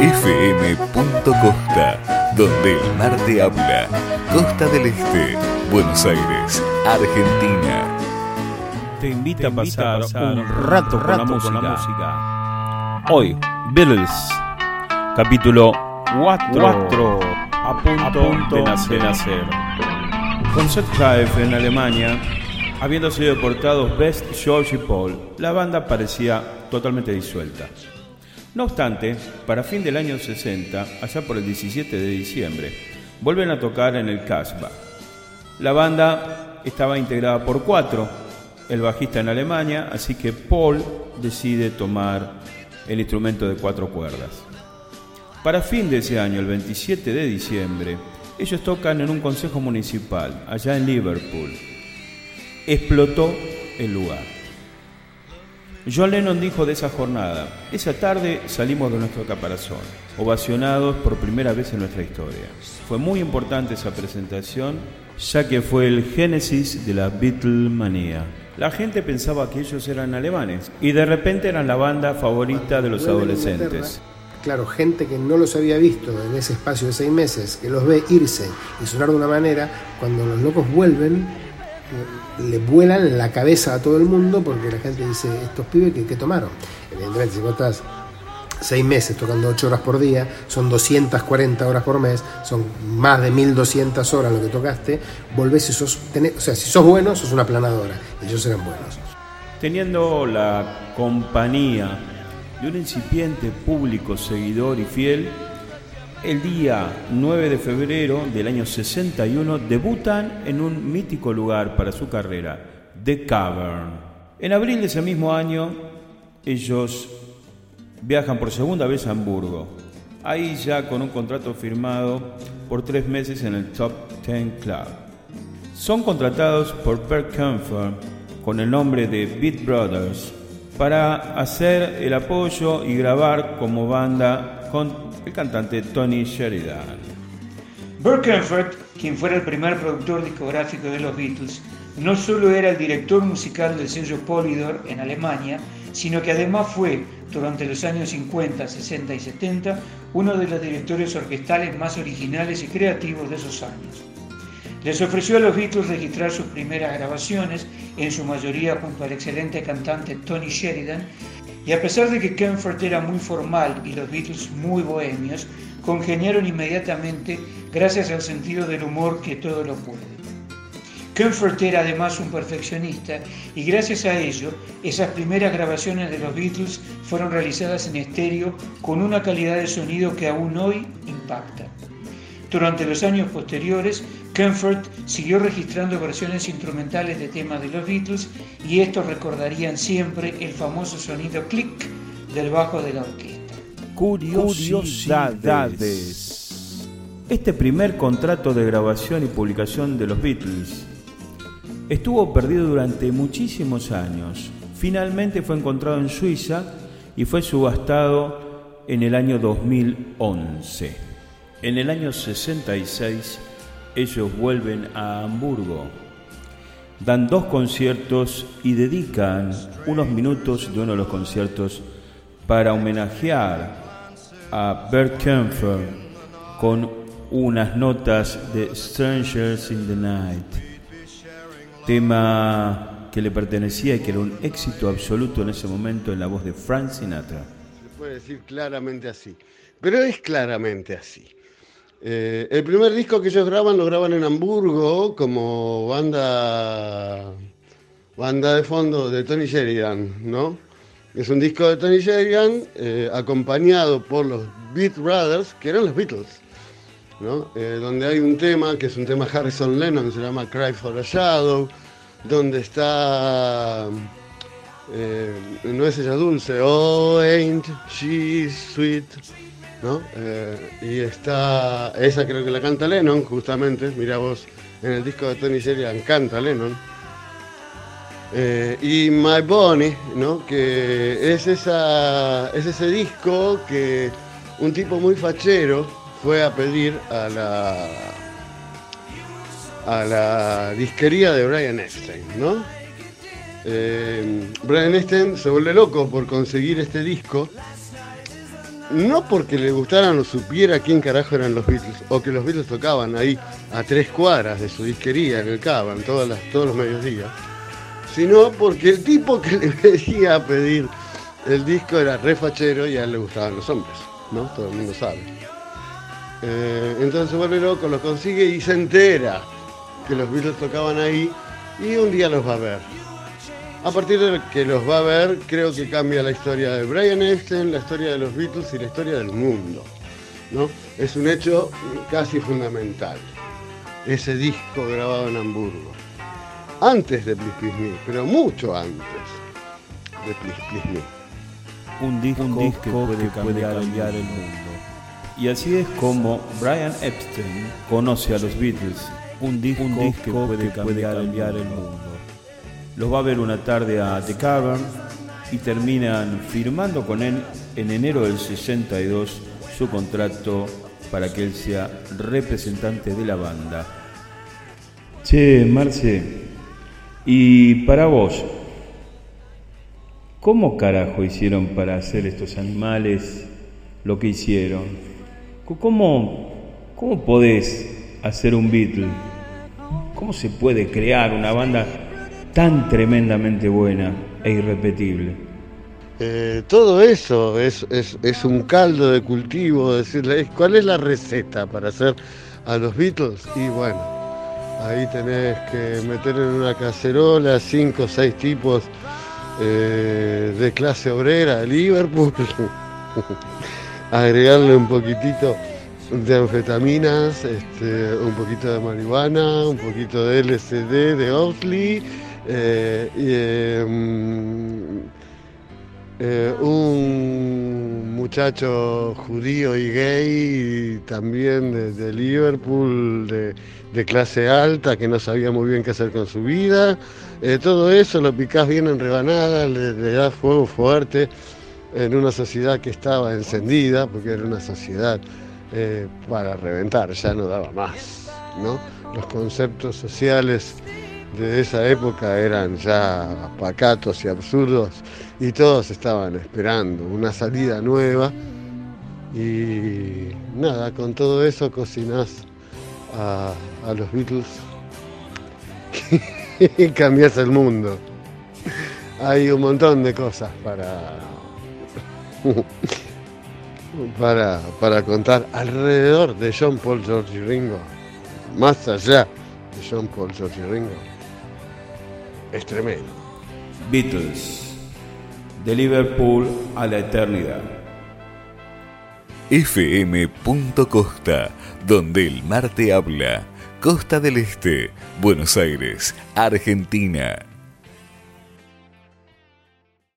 fm.costa, donde el mar te habla. Costa del Este, Buenos Aires, Argentina. Te invita, a, pasar un rato, con, la música. Hoy, Beatles, capítulo 4, a punto, de nacer. Con Seth Clive en Alemania, habiendo sido deportados Best, George y Paul, la banda parecía totalmente disuelta. No obstante, para fin del año 60, allá por el 17 de diciembre, vuelven a tocar en el Casbah. La banda estaba integrada por cuatro, el bajista en Alemania, así que Paul decide tomar el instrumento de cuatro cuerdas. Para fin de ese año, el 27 de diciembre, ellos tocan en un consejo municipal, allá en Liverpool. Explotó el lugar. John Lennon dijo de esa jornada, esa tarde salimos de nuestro caparazón, ovacionados por primera vez en nuestra historia. Fue muy importante esa presentación, ya que fue el génesis de la Beatlemanía. La gente pensaba que ellos eran alemanes y de repente eran la banda favorita de los adolescentes. Claro, gente que no los había visto en ese espacio de seis meses, que los ve irse y sonar de una manera, cuando los locos vuelven, le vuelan la cabeza a todo el mundo porque la gente dice, estos pibes que, tomaron. Evidentemente, si vos estás seis meses tocando ocho horas por día, son 240 horas por mes, son más de 1200 horas lo que tocaste, volvés y sos, o sea, si sos bueno, sos una planadora, ellos eran buenos. Teniendo la compañía de un incipiente público seguidor y fiel, el día 9 de febrero del año 61 debutan en un mítico lugar para su carrera, The Cavern. En abril de ese mismo año, ellos viajan por segunda vez a Hamburgo, ahí ya con un contrato firmado por tres meses en el Top Ten Club. Son contratados por Per Comfort con el nombre de Beat Brothers para hacer el apoyo y grabar como banda el cantante Tony Sheridan. Burt Comfort, quien fuera el primer productor discográfico de los Beatles, no solo era el director musical del sello Polydor en Alemania, sino que además fue, durante los años 50, 60 y 70, uno de los directores orquestales más originales y creativos de esos años. Les ofreció a los Beatles registrar sus primeras grabaciones, en su mayoría junto al excelente cantante Tony Sheridan, y a pesar de que Comfort era muy formal y los Beatles muy bohemios, congeniaron inmediatamente gracias al sentido del humor que todo lo puede. Comfort era además un perfeccionista y gracias a ello esas primeras grabaciones de los Beatles fueron realizadas en estéreo con una calidad de sonido que aún hoy impacta. Durante los años posteriores, Comfort siguió registrando versiones instrumentales de temas de los Beatles y estos recordarían siempre el famoso sonido click del bajo de la orquesta. Curiosidades. Este primer contrato de grabación y publicación de los Beatles estuvo perdido durante muchísimos años. Finalmente fue encontrado en Suiza y fue subastado en el año 2011. En el año 66 ellos vuelven a Hamburgo, dan dos conciertos y dedican unos minutos de uno de los conciertos para homenajear a Bert Kempfer con unas notas de Strangers in the Night, tema que le pertenecía y que era un éxito absoluto en ese momento en la voz de Frank Sinatra. Se puede decir claramente así, pero es claramente así. Eh, el primer disco que ellos graban lo graban en Hamburgo como banda, banda de fondo de Tony Sheridan, ¿no? Es un disco de Tony Sheridan eh, acompañado por los Beat Brothers, que eran los Beatles, ¿no? Eh, donde hay un tema que es un tema Harrison Lennon, se llama Cry for a Shadow, donde está no es ella dulce, oh ain't she sweet, Eh, y está, esa creo que la canta Lennon, justamente, mira vos, en el disco de Tony Sheridan canta Lennon. Eh, y My Bonnie, ¿no? Que es, esa, es ese disco que un tipo muy fachero fue a pedir a la, a la disquería de Brian Epstein, ¿no? Eh, Brian Epstein se vuelve loco por conseguir este disco no porque le gustaran o supiera quién carajo eran los Beatles, o que los Beatles tocaban ahí a tres cuadras de su disquería en el Caban todos los mediodías, sino porque el tipo que le venía a pedir el disco era refachero y a él le gustaban los hombres, ¿no? Todo el mundo sabe. Eh, entonces se vuelve loco, lo consigue y se entera que los Beatles tocaban ahí y un día los va a ver. A partir de que los va a ver, creo que cambia la historia de Brian Epstein, la historia de los Beatles y la historia del mundo. ¿no? Es un hecho casi fundamental. Ese disco grabado en Hamburgo. Antes de Please Please Me, pero mucho antes de Please Please Me. Un disco, un disco que puede, cambiar, el mundo. Y así es como Brian Epstein conoce a los Beatles. Un disco, un disco que puede cambiar, el mundo. Los va a ver una tarde a The Cavern y terminan firmando con él en enero del 62 su contrato para que él sea representante de la banda. Che, Marce, y para vos, ¿cómo carajo hicieron para hacer estos animales lo que hicieron? ¿Cómo, cómo podés hacer un Beatle? ¿Cómo se puede crear una banda tan tremendamente buena e irrepetible. Eh, todo eso es, un caldo de cultivo, decirle, ¿cuál es la receta para hacer a los Beatles? Y bueno, ahí tenés que meter en una cacerola cinco o seis tipos eh, de clase obrera Liverpool, agregarle un poquitito de anfetaminas, este, un poquito de marihuana, un poquito de LSD, de eh, un muchacho judío y gay también de, Liverpool, de, clase alta, que no sabía muy bien qué hacer con su vida. Eh, todo eso lo picás bien en rebanadas, le, le das fuego fuerte en una sociedad que estaba encendida, porque era una sociedad para reventar, ya no daba más. ¿no? Los conceptos sociales de esa época eran ya pacatos y absurdos y todos estaban esperando una salida nueva y nada, con todo eso cocinás a, los Beatles y cambias el mundo. Hay un montón de cosas para, para, para contar alrededor de John Paul, George Ringo, más allá de John Paul, George Ringo es tremendo. Beatles, de Liverpool a la eternidad. FM. Costa, donde el mar te habla. Costa del Este, Buenos Aires, Argentina.